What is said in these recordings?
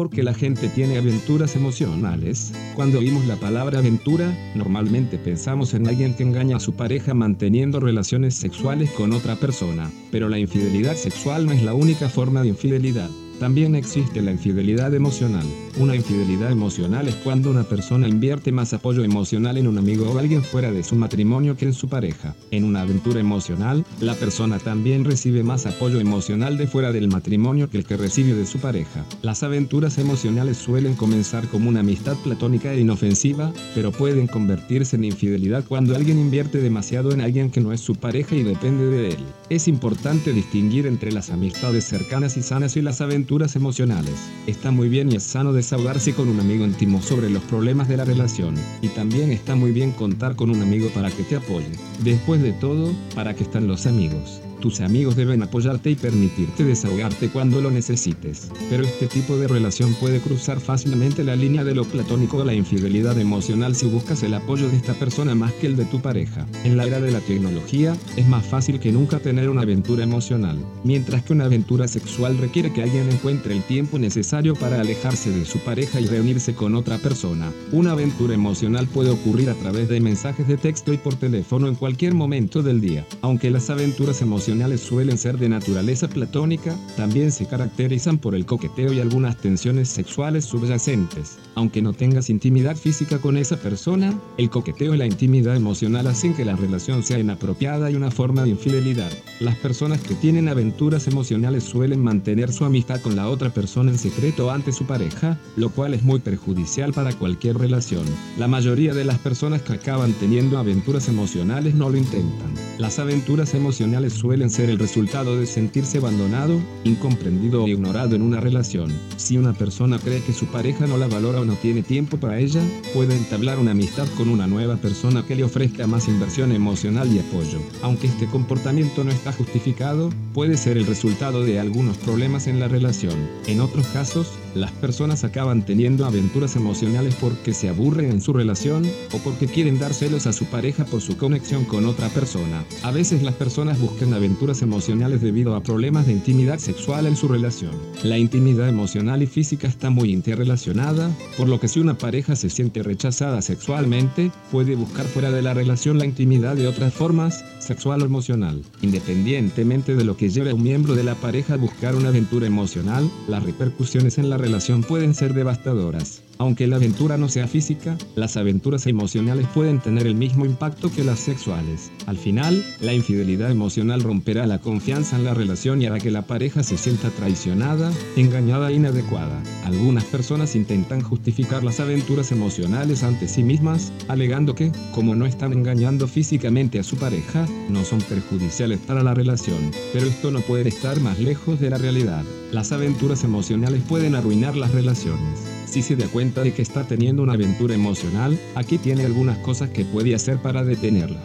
porque la gente tiene aventuras emocionales. Cuando oímos la palabra aventura, normalmente pensamos en alguien que engaña a su pareja manteniendo relaciones sexuales con otra persona, pero la infidelidad sexual no es la única forma de infidelidad. También existe la infidelidad emocional. Una infidelidad emocional es cuando una persona invierte más apoyo emocional en un amigo o alguien fuera de su matrimonio que en su pareja. En una aventura emocional, la persona también recibe más apoyo emocional de fuera del matrimonio que el que recibe de su pareja. Las aventuras emocionales suelen comenzar como una amistad platónica e inofensiva, pero pueden convertirse en infidelidad cuando alguien invierte demasiado en alguien que no es su pareja y depende de él. Es importante distinguir entre las amistades cercanas y sanas y las aventuras emocionales. Está muy bien y es sano desahogarse con un amigo íntimo sobre los problemas de la relación. Y también está muy bien contar con un amigo para que te apoye. Después de todo, ¿para qué están los amigos? Tus amigos deben apoyarte y permitirte desahogarte cuando lo necesites. Pero este tipo de relación puede cruzar fácilmente la línea de lo platónico a la infidelidad emocional si buscas el apoyo de esta persona más que el de tu pareja. En la era de la tecnología, es más fácil que nunca tener una aventura emocional, mientras que una aventura sexual requiere que alguien encuentre el tiempo necesario para alejarse de su pareja y reunirse con otra persona. Una aventura emocional puede ocurrir a través de mensajes de texto y por teléfono en cualquier momento del día, aunque las aventuras emocionales suelen ser de naturaleza platónica, también se caracterizan por el coqueteo y algunas tensiones sexuales subyacentes. Aunque no tengas intimidad física con esa persona, el coqueteo y la intimidad emocional hacen que la relación sea inapropiada y una forma de infidelidad. Las personas que tienen aventuras emocionales suelen mantener su amistad con la otra persona en secreto ante su pareja, lo cual es muy perjudicial para cualquier relación. La mayoría de las personas que acaban teniendo aventuras emocionales no lo intentan. Las aventuras emocionales suelen ser el resultado de sentirse abandonado, incomprendido o ignorado en una relación. Si una persona cree que su pareja no la valora o no tiene tiempo para ella, puede entablar una amistad con una nueva persona que le ofrezca más inversión emocional y apoyo. Aunque este comportamiento no está justificado, puede ser el resultado de algunos problemas en la relación. En otros casos, las personas acaban teniendo aventuras emocionales porque se aburren en su relación o porque quieren dar celos a su pareja por su conexión con otra persona. A veces las personas buscan aventuras emocionales debido a problemas de intimidad sexual en su relación. La intimidad emocional y física está muy interrelacionada, por lo que si una pareja se siente rechazada sexualmente, puede buscar fuera de la relación la intimidad de otras formas, sexual o emocional. Independientemente de lo que lleve a un miembro de la pareja a buscar una aventura emocional, las repercusiones en la relación pueden ser devastadoras. Aunque la aventura no sea física, las aventuras emocionales pueden tener el mismo impacto que las sexuales. Al final, la infidelidad emocional romperá la confianza en la relación y hará que la pareja se sienta traicionada, engañada e inadecuada. Algunas personas intentan justificar las aventuras emocionales ante sí mismas, alegando que, como no están engañando físicamente a su pareja, no son perjudiciales para la relación. Pero esto no puede estar más lejos de la realidad. Las aventuras emocionales pueden arruinar las relaciones. Si se da cuenta de que está teniendo una aventura emocional, aquí tiene algunas cosas que puede hacer para detenerla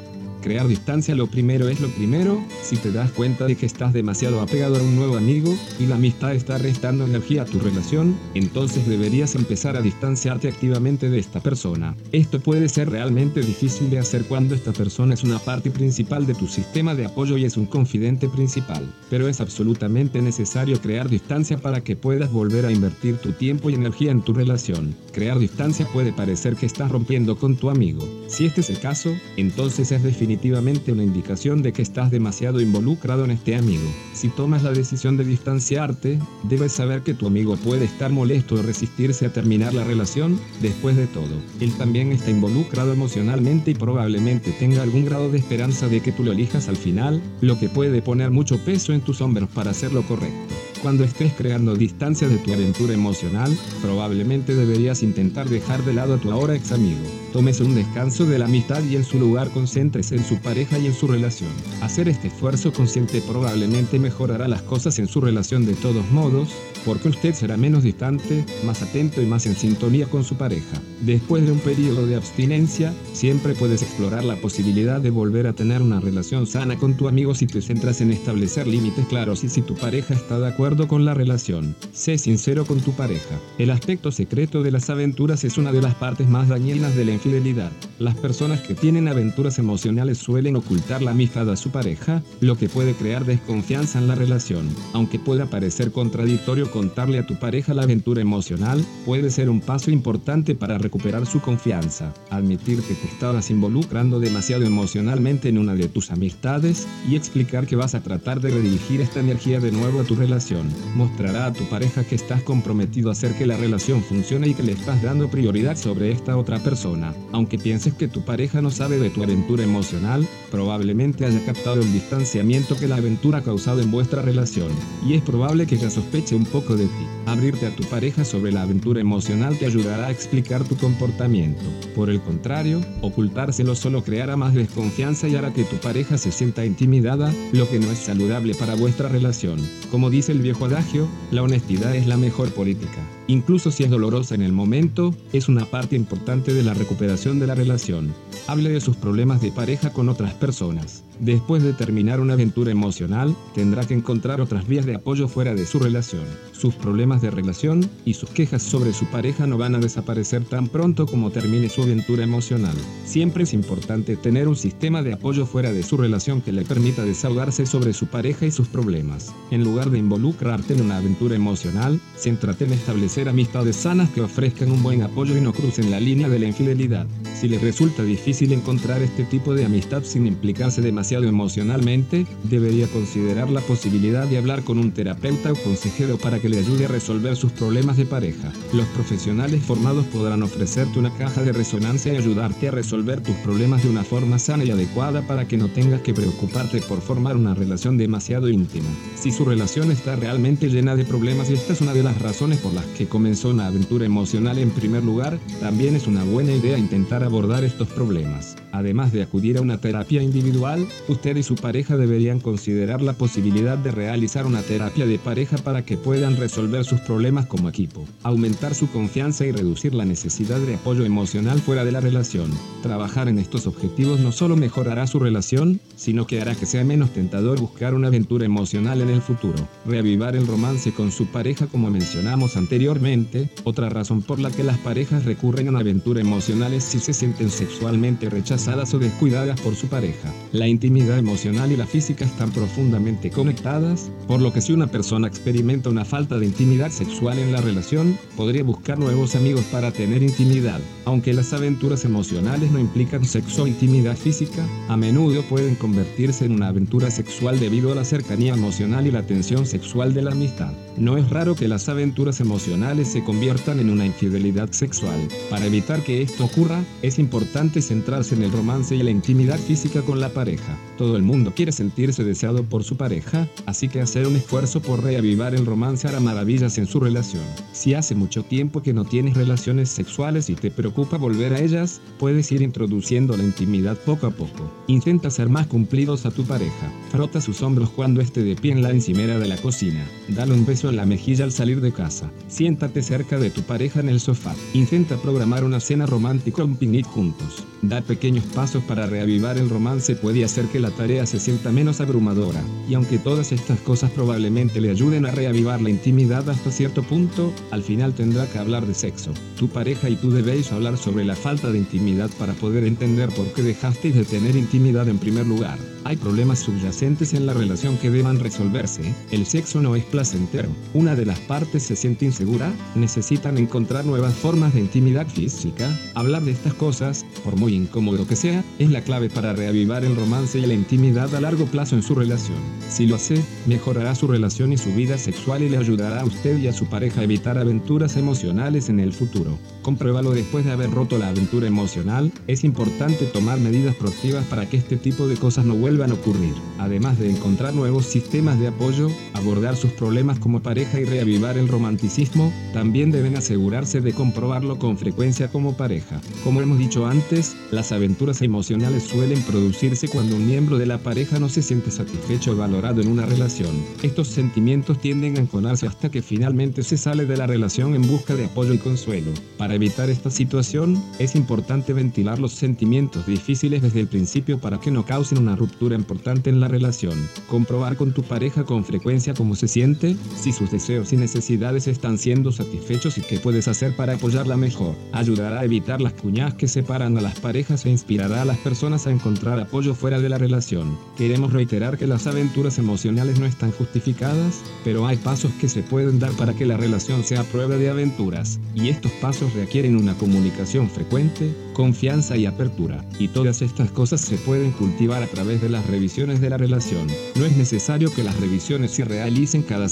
crear distancia lo primero es lo primero, si te das cuenta de que estás demasiado apegado a un nuevo amigo y la amistad está restando energía a tu relación, entonces deberías empezar a distanciarte activamente de esta persona. Esto puede ser realmente difícil de hacer cuando esta persona es una parte principal de tu sistema de apoyo y es un confidente principal, pero es absolutamente necesario crear distancia para que puedas volver a invertir tu tiempo y energía en tu relación. Crear distancia puede parecer que estás rompiendo con tu amigo. Si este es el caso, entonces es definitivamente definitivamente una indicación de que estás demasiado involucrado en este amigo. Si tomas la decisión de distanciarte, debes saber que tu amigo puede estar molesto o resistirse a terminar la relación, después de todo. Él también está involucrado emocionalmente y probablemente tenga algún grado de esperanza de que tú lo elijas al final, lo que puede poner mucho peso en tus hombros para hacer lo correcto. Cuando estés creando distancia de tu aventura emocional, probablemente deberías intentar dejar de lado a tu ahora ex amigo. Tómese un descanso de la amistad y en su lugar concéntrese en su pareja y en su relación. Hacer este esfuerzo consciente probablemente mejorará las cosas en su relación de todos modos, porque usted será menos distante, más atento y más en sintonía con su pareja. Después de un periodo de abstinencia, siempre puedes explorar la posibilidad de volver a tener una relación sana con tu amigo si te centras en establecer límites claros y si tu pareja está de acuerdo con la relación. Sé sincero con tu pareja. El aspecto secreto de las aventuras es una de las partes más dañinas de la infidelidad. Las personas que tienen aventuras emocionales suelen ocultar la amistad a su pareja, lo que puede crear desconfianza en la relación. Aunque pueda parecer contradictorio contarle a tu pareja la aventura emocional puede ser un paso importante para recuperar su confianza. Admitir que te estabas involucrando demasiado emocionalmente en una de tus amistades y explicar que vas a tratar de redirigir esta energía de nuevo a tu relación. Mostrará a tu pareja que estás comprometido a hacer que la relación funcione y que le estás dando prioridad sobre esta otra persona. Aunque pienses que tu pareja no sabe de tu aventura emocional, probablemente haya captado el distanciamiento que la aventura ha causado en vuestra relación. Y es probable que ya sospeche un poco de ti. Abrirte a tu pareja sobre la aventura emocional te ayudará a explicar tu comportamiento. Por el contrario, ocultárselo solo creará más desconfianza y hará que tu pareja se sienta intimidada, lo que no es saludable para vuestra relación. Como dice el viejo adagio, la honestidad es la mejor política. Incluso si es dolorosa en el momento, es una parte importante de la recuperación de la relación. Hable de sus problemas de pareja con otras personas. Después de terminar una aventura emocional, tendrá que encontrar otras vías de apoyo fuera de su relación. Sus problemas de relación y sus quejas sobre su pareja no van a desaparecer tan pronto como termine su aventura emocional. Siempre es importante tener un sistema de apoyo fuera de su relación que le permita desahogarse sobre su pareja y sus problemas. En lugar de involucrarte en una aventura emocional, céntrate en establecer amistades sanas que ofrezcan un buen apoyo y no crucen la línea de la infidelidad. Si les resulta difícil encontrar este tipo de amistad sin implicarse demasiado emocionalmente, debería considerar la posibilidad de hablar con un terapeuta o consejero para que le ayude a resolver sus problemas de pareja. Los profesionales formados podrán ofrecerte una caja de resonancia y ayudarte a resolver tus problemas de una forma sana y adecuada para que no tengas que preocuparte por formar una relación demasiado íntima. Si su relación está realmente llena de problemas y esta es una de las razones por las que comenzó una aventura emocional en primer lugar, también es una buena idea intentar abordar estos problemas. Además de acudir a una terapia individual, usted y su pareja deberían considerar la posibilidad de realizar una terapia de pareja para que puedan resolver sus problemas como equipo, aumentar su confianza y reducir la necesidad de apoyo emocional fuera de la relación. Trabajar en estos objetivos no solo mejorará su relación, sino que hará que sea menos tentador buscar una aventura emocional en el futuro. Reavivar el romance con su pareja como mencionamos anteriormente, otra razón por la que las parejas recurren a aventura emocional es si se sienten sexualmente rechazadas o descuidadas por su pareja. La intimidad emocional y la física están profundamente conectadas, por lo que si una persona experimenta una falta de intimidad sexual en la relación, podría buscar nuevos amigos para tener intimidad. Aunque las aventuras emocionales no implican sexo o intimidad física, a menudo pueden convertirse en una aventura sexual debido a la cercanía emocional y la tensión sexual de la amistad. No es raro que las aventuras emocionales se conviertan en una infidelidad sexual. Para evitar que esto ocurra, es importante centrarse en el romance y la intimidad física con la pareja. Todo el mundo quiere sentirse deseado por su pareja, así que hacer un esfuerzo por reavivar el romance hará maravillas en su relación. Si hace mucho tiempo que no tienes relaciones sexuales y te preocupa volver a ellas, puedes ir introduciendo la intimidad poco a poco. Intenta ser más cumplidos a tu pareja. Frota sus hombros cuando esté de pie en la encimera de la cocina. Dale un beso en la mejilla al salir de casa. Siéntate cerca de tu pareja en el sofá. Intenta programar una cena romántica o un picnic juntos. Dar pequeños pasos para reavivar el romance puede hacer que la tarea se sienta menos abrumadora, y aunque todas estas cosas probablemente le ayuden a reavivar la intimidad hasta cierto punto, al final tendrá que hablar de sexo. Tu pareja y tú debéis hablar sobre la falta de intimidad para poder entender por qué dejasteis de tener intimidad en primer lugar. Hay problemas subyacentes en la relación que deban resolverse. El sexo no es placentero. Una de las partes se siente insegura, necesitan encontrar nuevas formas de intimidad física. Hablar de estas cosas, por muy incómodo que sea, es la clave para reavivar el romance y la intimidad a largo plazo en su relación. Si lo hace, mejorará su relación y su vida sexual y le ayudará a usted y a su pareja a evitar aventuras emocionales en el futuro. Compruébalo después de haber roto la aventura emocional, es importante tomar medidas proactivas para que este tipo de cosas no vuelvan a ocurrir. Además de encontrar nuevos sistemas de apoyo, abordar sus problemas como pareja y reavivar el romanticismo, también deben asegurarse de comprobarlo con frecuencia como pareja. Como hemos dicho antes, las aventuras emocionales suelen producirse cuando un miembro de la pareja no se siente satisfecho o valorado en una relación. Estos sentimientos tienden a enconarse hasta que finalmente se sale de la relación en busca de apoyo y consuelo. Para evitar esta situación, es importante ventilar los sentimientos difíciles desde el principio para que no causen una ruptura importante en la relación. Comprobar con tu pareja con frecuencia cómo se siente, si sus deseos y necesidades están siendo satisfechos y qué puedes hacer para apoyarla mejor. Ayudará a evitar las cuñadas que separan a las parejas e inspirará a las personas a encontrar apoyo fuera de la relación. Queremos reiterar que las aventuras emocionales no están justificadas, pero hay pasos que se pueden dar para que la relación sea prueba de aventuras, y estos pasos requieren una comunicación frecuente, confianza y apertura, y todas estas cosas se pueden cultivar a través de las revisiones de la relación. No es necesario que las revisiones se realicen cada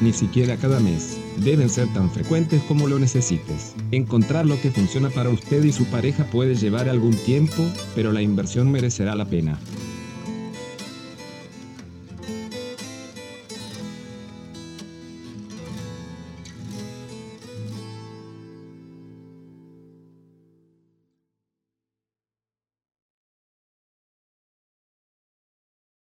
ni siquiera cada mes. Deben ser tan frecuentes como lo necesites. Encontrar lo que funciona para usted y su pareja puede llevar algún tiempo, pero la inversión merecerá la pena.